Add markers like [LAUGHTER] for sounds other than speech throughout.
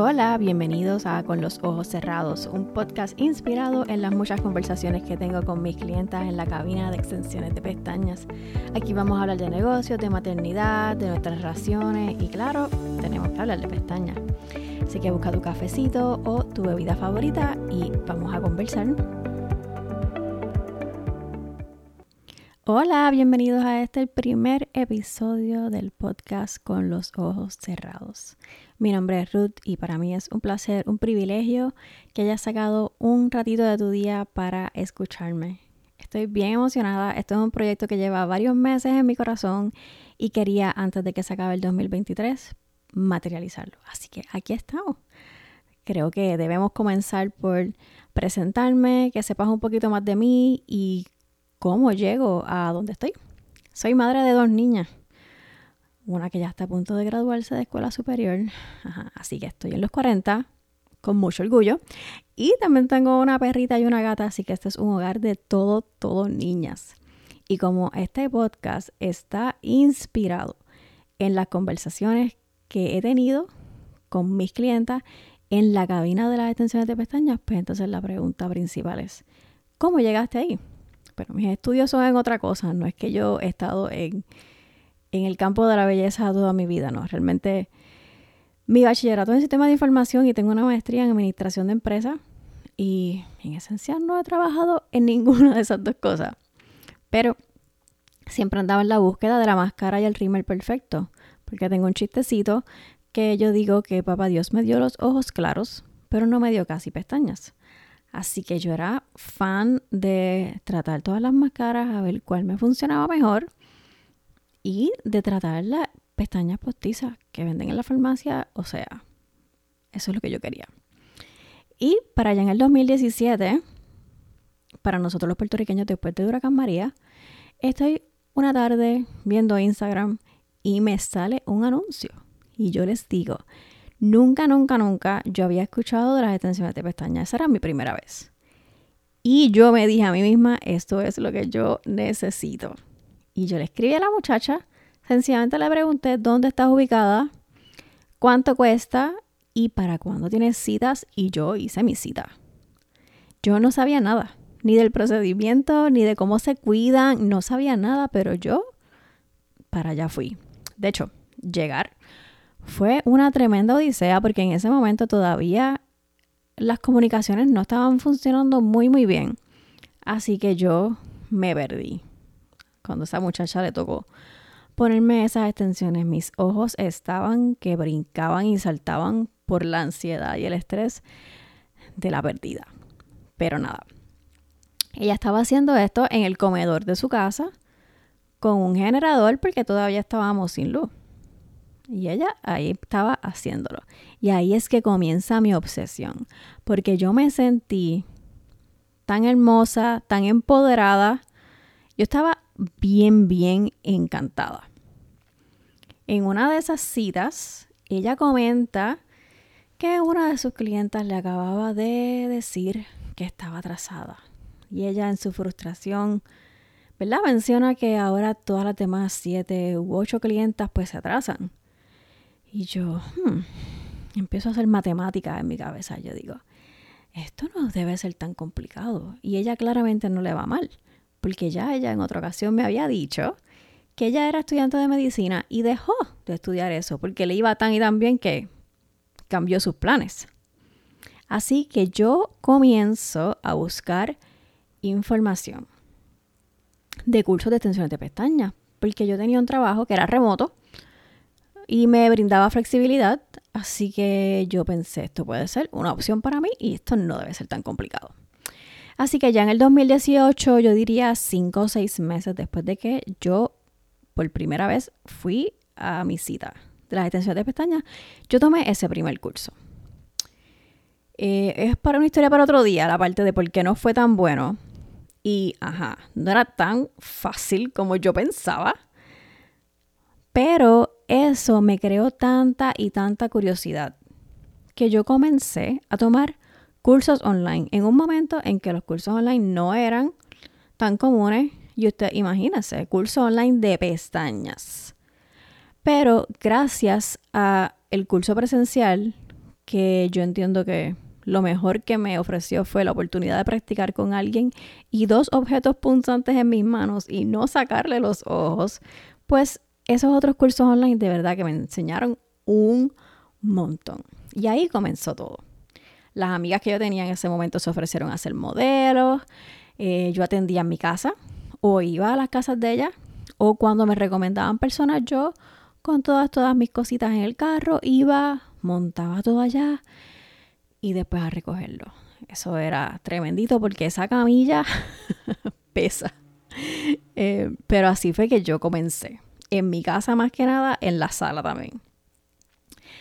Hola, bienvenidos a Con los Ojos Cerrados, un podcast inspirado en las muchas conversaciones que tengo con mis clientas en la cabina de extensiones de pestañas. Aquí vamos a hablar de negocios, de maternidad, de nuestras relaciones y claro, tenemos que hablar de pestañas. Así que busca tu cafecito o tu bebida favorita y vamos a conversar. Hola, bienvenidos a este primer episodio del podcast Con los Ojos Cerrados. Mi nombre es Ruth y para mí es un placer, un privilegio que hayas sacado un ratito de tu día para escucharme. Estoy bien emocionada, esto es un proyecto que lleva varios meses en mi corazón y quería antes de que se acabe el 2023 materializarlo. Así que aquí estamos. Creo que debemos comenzar por presentarme, que sepas un poquito más de mí y cómo llego a donde estoy. Soy madre de dos niñas, una que ya está a punto de graduarse de escuela superior, así que estoy en los 40, con mucho orgullo. Y también tengo una perrita y una gata, así que este es un hogar de todo, todo niñas. Y como este podcast está inspirado en las conversaciones que he tenido con mis clientas en la cabina de las extensiones de pestañas, pues entonces la pregunta principal es, ¿cómo llegaste ahí? Pero mis estudios son en otra cosa, no es que yo he estado en, en el campo de la belleza toda mi vida, no, realmente mi bachillerato en sistema de información y tengo una maestría en administración de empresas y en esencia no he trabajado en [LAUGHS] ninguna de esas dos cosas, pero siempre andaba en la búsqueda de la máscara y el rímel perfecto, porque tengo un chistecito que yo digo que papá Dios me dio los ojos claros, pero no me dio casi pestañas. Así que yo era fan de tratar todas las máscaras, a ver cuál me funcionaba mejor y de tratar las pestañas postizas que venden en la farmacia. O sea, eso es lo que yo quería. Y para allá en el 2017, para nosotros los puertorriqueños después de Huracán María, estoy una tarde viendo Instagram y me sale un anuncio. Y yo les digo, Nunca, nunca, nunca yo había escuchado de las extensiones de pestañas. Esa era mi primera vez. Y yo me dije a mí misma, esto es lo que yo necesito. Y yo le escribí a la muchacha, sencillamente le pregunté dónde estás ubicada, cuánto cuesta y para cuándo tienes citas. Y yo hice mi cita. Yo no sabía nada, ni del procedimiento, ni de cómo se cuidan, no sabía nada, pero yo para allá fui. De hecho, llegar fue una tremenda odisea porque en ese momento todavía las comunicaciones no estaban funcionando muy muy bien. Así que yo me perdí. Cuando esa muchacha le tocó ponerme esas extensiones, mis ojos estaban que brincaban y saltaban por la ansiedad y el estrés de la perdida. Pero nada. Ella estaba haciendo esto en el comedor de su casa con un generador porque todavía estábamos sin luz. Y ella ahí estaba haciéndolo. Y ahí es que comienza mi obsesión, porque yo me sentí tan hermosa, tan empoderada. Yo estaba bien, bien encantada. En una de esas citas, ella comenta que una de sus clientas le acababa de decir que estaba atrasada. Y ella en su frustración, ¿verdad? Menciona que ahora todas las demás siete u ocho clientas pues se atrasan. Y yo hmm, empiezo a hacer matemáticas en mi cabeza. Yo digo, esto no debe ser tan complicado. Y ella claramente no le va mal, porque ya ella en otra ocasión me había dicho que ella era estudiante de medicina y dejó de estudiar eso, porque le iba tan y tan bien que cambió sus planes. Así que yo comienzo a buscar información de cursos de extensiones de pestañas, porque yo tenía un trabajo que era remoto y me brindaba flexibilidad, así que yo pensé, esto puede ser una opción para mí y esto no debe ser tan complicado. Así que ya en el 2018, yo diría cinco o seis meses después de que yo por primera vez fui a mi cita de las extensiones de pestañas, yo tomé ese primer curso. Eh, es para una historia para otro día, la parte de por qué no fue tan bueno. Y, ajá, no era tan fácil como yo pensaba. Pero eso me creó tanta y tanta curiosidad que yo comencé a tomar cursos online en un momento en que los cursos online no eran tan comunes. Y usted imagínese, curso online de pestañas. Pero gracias a el curso presencial que yo entiendo que lo mejor que me ofreció fue la oportunidad de practicar con alguien y dos objetos punzantes en mis manos y no sacarle los ojos, pues esos otros cursos online de verdad que me enseñaron un montón. Y ahí comenzó todo. Las amigas que yo tenía en ese momento se ofrecieron a hacer modelos, eh, yo atendía en mi casa o iba a las casas de ellas o cuando me recomendaban personas yo con todas, todas mis cositas en el carro iba, montaba todo allá y después a recogerlo. Eso era tremendito porque esa camilla [LAUGHS] pesa. Eh, pero así fue que yo comencé. En mi casa más que nada, en la sala también.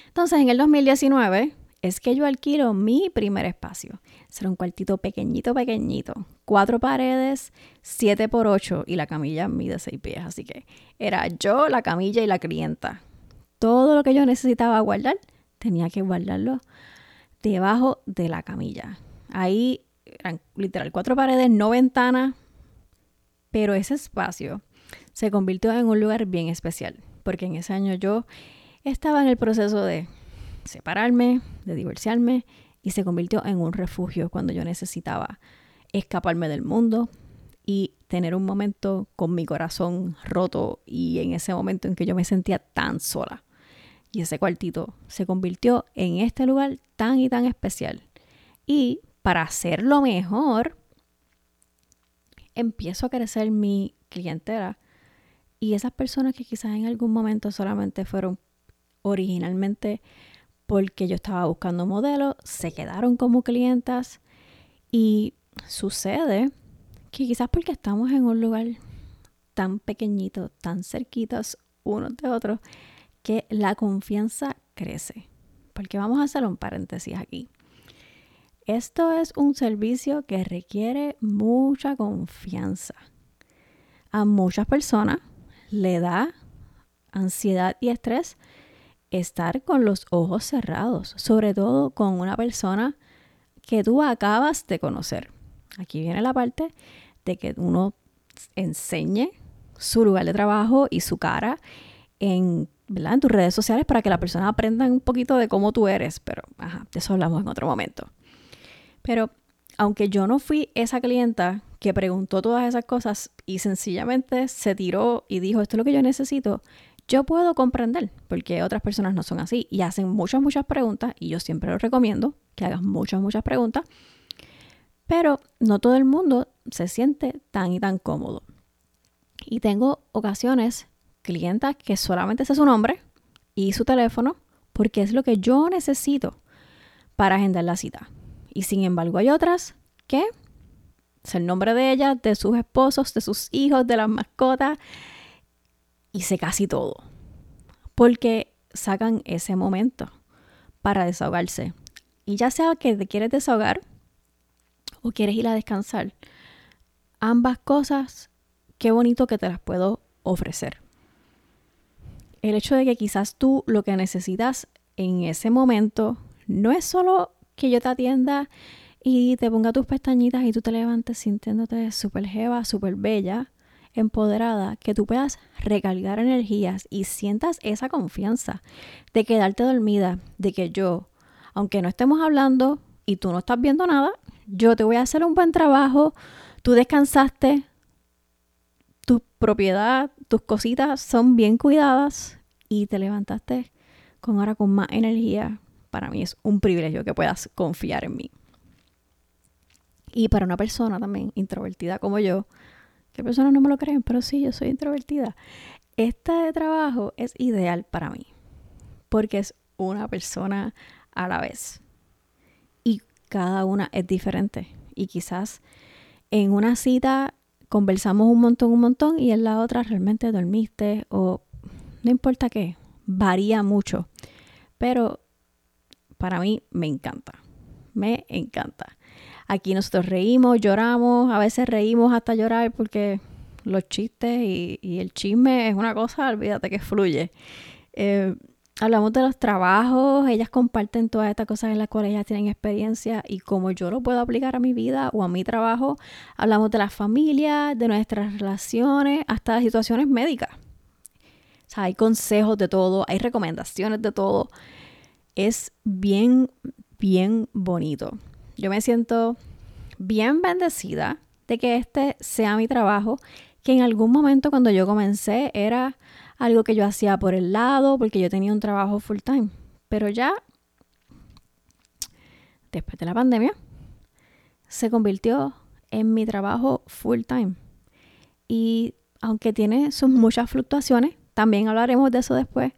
Entonces, en el 2019 es que yo alquilo mi primer espacio. Será un cuartito pequeñito, pequeñito. Cuatro paredes, siete por ocho y la camilla mide seis pies. Así que era yo, la camilla y la clienta. Todo lo que yo necesitaba guardar, tenía que guardarlo debajo de la camilla. Ahí eran literal cuatro paredes, no ventanas, pero ese espacio se convirtió en un lugar bien especial, porque en ese año yo estaba en el proceso de separarme, de divorciarme, y se convirtió en un refugio cuando yo necesitaba escaparme del mundo y tener un momento con mi corazón roto y en ese momento en que yo me sentía tan sola. Y ese cuartito se convirtió en este lugar tan y tan especial. Y para hacerlo mejor, empiezo a crecer mi clientela. Y esas personas que quizás en algún momento solamente fueron originalmente porque yo estaba buscando modelos, se quedaron como clientas y sucede que quizás porque estamos en un lugar tan pequeñito, tan cerquitas unos de otros, que la confianza crece. Porque vamos a hacer un paréntesis aquí. Esto es un servicio que requiere mucha confianza. A muchas personas le da ansiedad y estrés estar con los ojos cerrados, sobre todo con una persona que tú acabas de conocer. Aquí viene la parte de que uno enseñe su lugar de trabajo y su cara en en tus redes sociales para que la persona aprenda un poquito de cómo tú eres, pero de eso hablamos en otro momento. Pero aunque yo no fui esa clienta que preguntó todas esas cosas y sencillamente se tiró y dijo, esto es lo que yo necesito, yo puedo comprender porque otras personas no son así y hacen muchas, muchas preguntas y yo siempre lo recomiendo que hagas muchas, muchas preguntas, pero no todo el mundo se siente tan y tan cómodo. Y tengo ocasiones clienta que solamente sé su nombre y su teléfono porque es lo que yo necesito para agendar la cita. Y sin embargo hay otras que es el nombre de ellas, de sus esposos, de sus hijos, de las mascotas y sé casi todo. Porque sacan ese momento para desahogarse. Y ya sea que te quieres desahogar o quieres ir a descansar, ambas cosas, qué bonito que te las puedo ofrecer el hecho de que quizás tú lo que necesitas en ese momento no es solo que yo te atienda y te ponga tus pestañitas y tú te levantes sintiéndote súper jeva, súper bella, empoderada, que tú puedas recargar energías y sientas esa confianza de quedarte dormida, de que yo, aunque no estemos hablando y tú no estás viendo nada, yo te voy a hacer un buen trabajo, tú descansaste, tu propiedad, tus cositas son bien cuidadas y te levantaste con ahora con más energía. Para mí es un privilegio que puedas confiar en mí. Y para una persona también introvertida como yo, que personas no me lo creen, pero sí, yo soy introvertida. Este trabajo es ideal para mí porque es una persona a la vez. Y cada una es diferente. Y quizás en una cita conversamos un montón, un montón y en la otra realmente dormiste o no importa qué, varía mucho. Pero para mí me encanta, me encanta. Aquí nosotros reímos, lloramos, a veces reímos hasta llorar porque los chistes y, el chisme es una cosa, olvídate que fluye. Eh, hablamos de los trabajos, ellas comparten todas estas cosas en las cuales ellas tienen experiencia y cómo yo lo puedo aplicar a mi vida o a mi trabajo. Hablamos de la familia, de nuestras relaciones, hasta de situaciones médicas. O sea, hay consejos de todo, hay recomendaciones de todo. Es bien, bien bonito. Yo me siento bien bendecida de que este sea mi trabajo, que en algún momento cuando yo comencé era algo que yo hacía por el lado, porque yo tenía un trabajo full time. Pero ya, después de la pandemia, se convirtió en mi trabajo full time. Y aunque tiene sus muchas fluctuaciones, también hablaremos de eso después.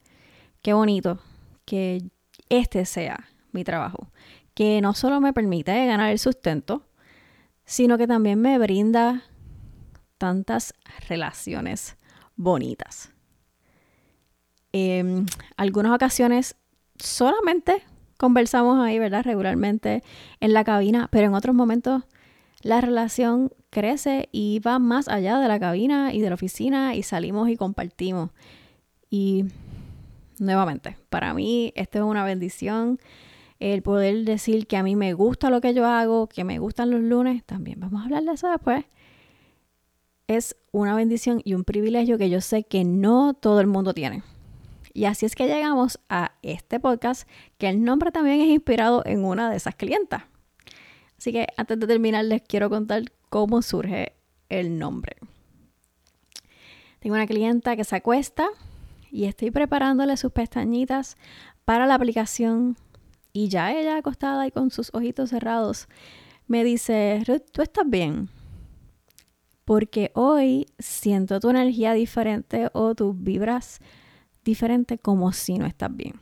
Qué bonito que este sea mi trabajo, que no solo me permite ganar el sustento, sino que también me brinda tantas relaciones bonitas. En algunas ocasiones solamente conversamos ahí, ¿verdad? Regularmente en la cabina, pero en otros momentos la relación crece y va más allá de la cabina y de la oficina y salimos y compartimos. Y nuevamente, para mí esto es una bendición. El poder decir que a mí me gusta lo que yo hago, que me gustan los lunes, también vamos a hablar de eso después. Es una bendición y un privilegio que yo sé que no todo el mundo tiene. Y así es que llegamos a este podcast, que el nombre también es inspirado en una de esas clientas. Así que antes de terminar les quiero contar cómo surge el nombre. Tengo una clienta que se acuesta y estoy preparándole sus pestañitas para la aplicación y ya ella acostada y con sus ojitos cerrados me dice, Ruth, ¿tú estás bien? Porque hoy siento tu energía diferente o tus vibras diferente como si no estás bien.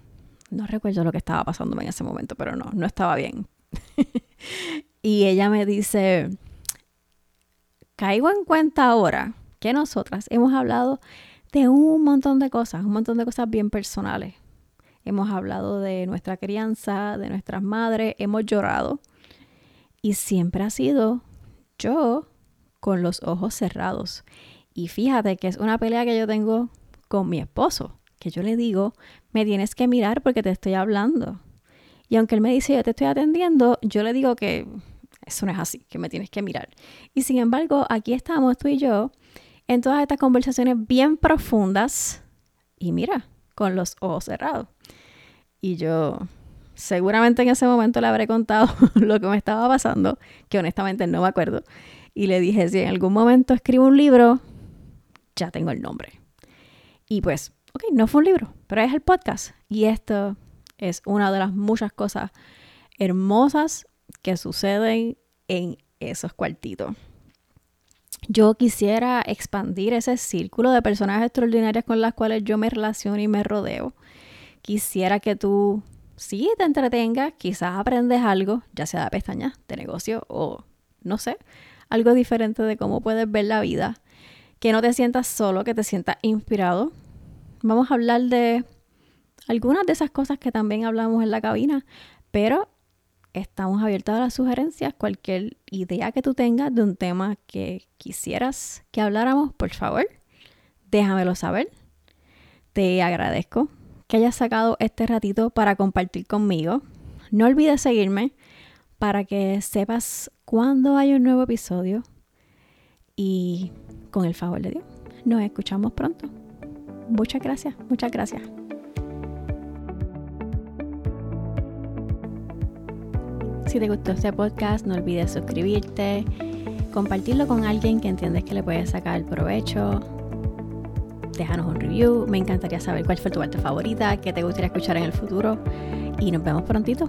No recuerdo lo que estaba pasándome en ese momento, pero no, no estaba bien. [LAUGHS] y ella me dice, caigo en cuenta ahora que nosotras hemos hablado de un montón de cosas, un montón de cosas bien personales. Hemos hablado de nuestra crianza, de nuestras madres, hemos llorado. Y siempre ha sido yo con los ojos cerrados. Y fíjate que es una pelea que yo tengo con mi esposo, que yo le digo, me tienes que mirar porque te estoy hablando. Y aunque él me dice, yo te estoy atendiendo, yo le digo que eso no es así, que me tienes que mirar. Y sin embargo, aquí estamos tú y yo en todas estas conversaciones bien profundas y mira, con los ojos cerrados. Y yo seguramente en ese momento le habré contado [LAUGHS] lo que me estaba pasando, que honestamente no me acuerdo. Y le dije, si en algún momento escribo un libro, ya tengo el nombre. Y pues, ok, no fue un libro, pero es el podcast. Y esto es una de las muchas cosas hermosas que suceden en esos cuartitos. Yo quisiera expandir ese círculo de personas extraordinarias con las cuales yo me relaciono y me rodeo. Quisiera que tú sí te entretengas, quizás aprendes algo, ya sea de pestañas, de negocio o no sé, algo diferente de cómo puedes ver la vida. Que no te sientas solo, que te sientas inspirado. Vamos a hablar de algunas de esas cosas que también hablamos en la cabina, pero estamos abiertos a las sugerencias, cualquier idea que tú tengas de un tema que quisieras que habláramos, por favor, déjamelo saber. Te agradezco que hayas sacado este ratito para compartir conmigo. No olvides seguirme para que sepas cuándo hay un nuevo episodio. Y con el favor de Dios, nos escuchamos pronto. Muchas gracias, muchas gracias. Si te gustó este podcast, no olvides suscribirte, compartirlo con alguien que entiendes que le puede sacar provecho. Déjanos un review. Me encantaría saber cuál fue tu parte favorita, qué te gustaría escuchar en el futuro. Y nos vemos prontito.